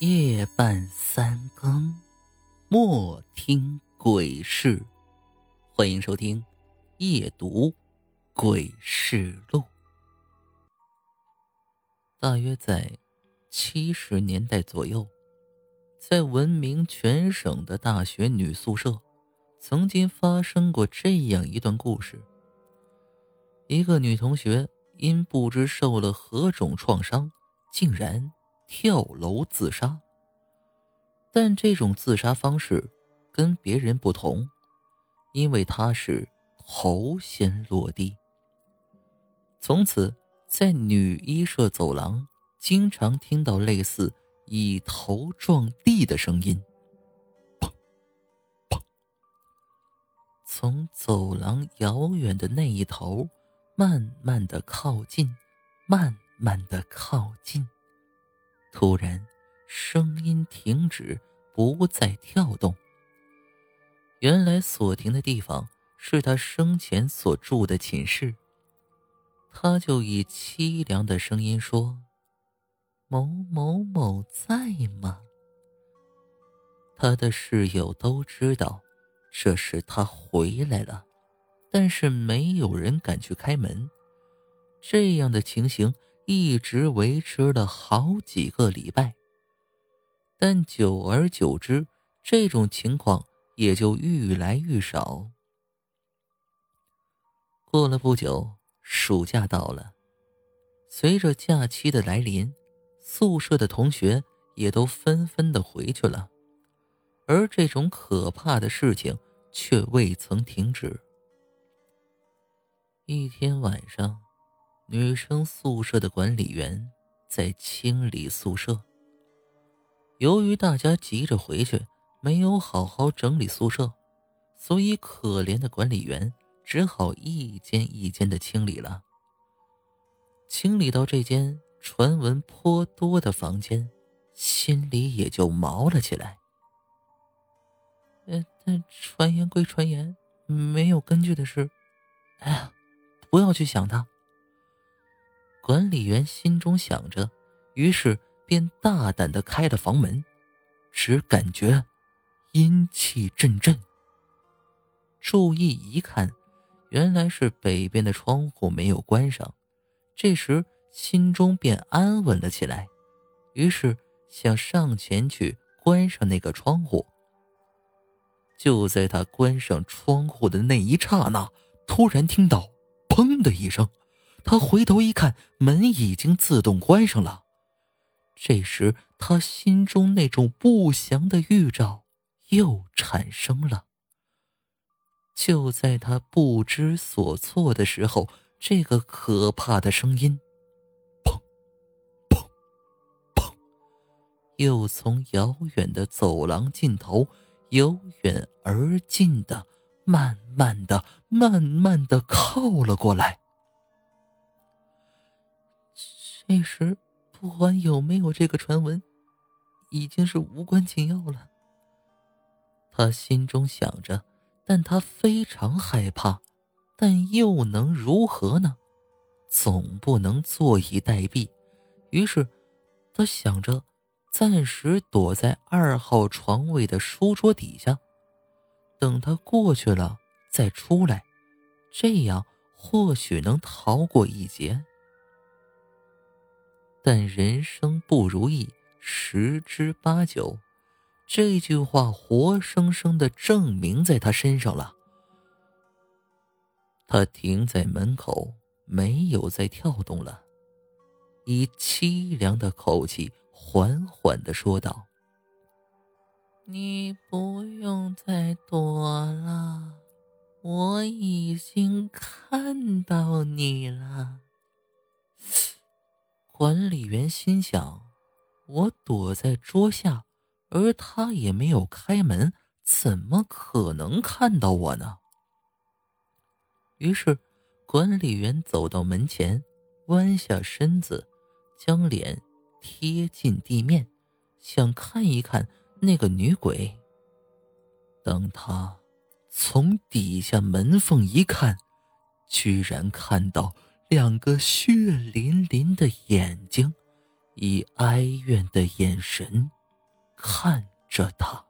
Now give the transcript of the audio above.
夜半三更，莫听鬼事。欢迎收听《夜读鬼事录》。大约在七十年代左右，在闻名全省的大学女宿舍，曾经发生过这样一段故事：一个女同学因不知受了何种创伤，竟然。跳楼自杀，但这种自杀方式跟别人不同，因为他是头先落地。从此，在女医社走廊经常听到类似以头撞地的声音，砰砰。从走廊遥远的那一头，慢慢的靠近，慢慢的靠近。突然，声音停止，不再跳动。原来所停的地方是他生前所住的寝室。他就以凄凉的声音说：“某某某在吗？”他的室友都知道这是他回来了，但是没有人敢去开门。这样的情形。一直维持了好几个礼拜，但久而久之，这种情况也就愈来愈少。过了不久，暑假到了，随着假期的来临，宿舍的同学也都纷纷的回去了，而这种可怕的事情却未曾停止。一天晚上。女生宿舍的管理员在清理宿舍。由于大家急着回去，没有好好整理宿舍，所以可怜的管理员只好一间一间的清理了。清理到这间传闻颇多的房间，心里也就毛了起来。呃，但传言归传言，没有根据的事，哎呀，不要去想它。管理员心中想着，于是便大胆的开了房门，只感觉阴气阵阵。注意一看，原来是北边的窗户没有关上。这时心中便安稳了起来，于是想上前去关上那个窗户。就在他关上窗户的那一刹那，突然听到“砰”的一声。他回头一看，门已经自动关上了。这时，他心中那种不祥的预兆又产生了。就在他不知所措的时候，这个可怕的声音，砰，砰，砰，又从遥远的走廊尽头由远而近的，慢慢的、慢慢的靠了过来。那时，不管有没有这个传闻，已经是无关紧要了。他心中想着，但他非常害怕，但又能如何呢？总不能坐以待毙。于是，他想着暂时躲在二号床位的书桌底下，等他过去了再出来，这样或许能逃过一劫。但人生不如意十之八九，这句话活生生的证明在他身上了。他停在门口，没有再跳动了，以凄凉的口气缓缓的说道：“你不用再躲了，我已经看到你了。”管理员心想：“我躲在桌下，而他也没有开门，怎么可能看到我呢？”于是，管理员走到门前，弯下身子，将脸贴近地面，想看一看那个女鬼。当他从底下门缝一看，居然看到。两个血淋淋的眼睛，以哀怨的眼神看着他。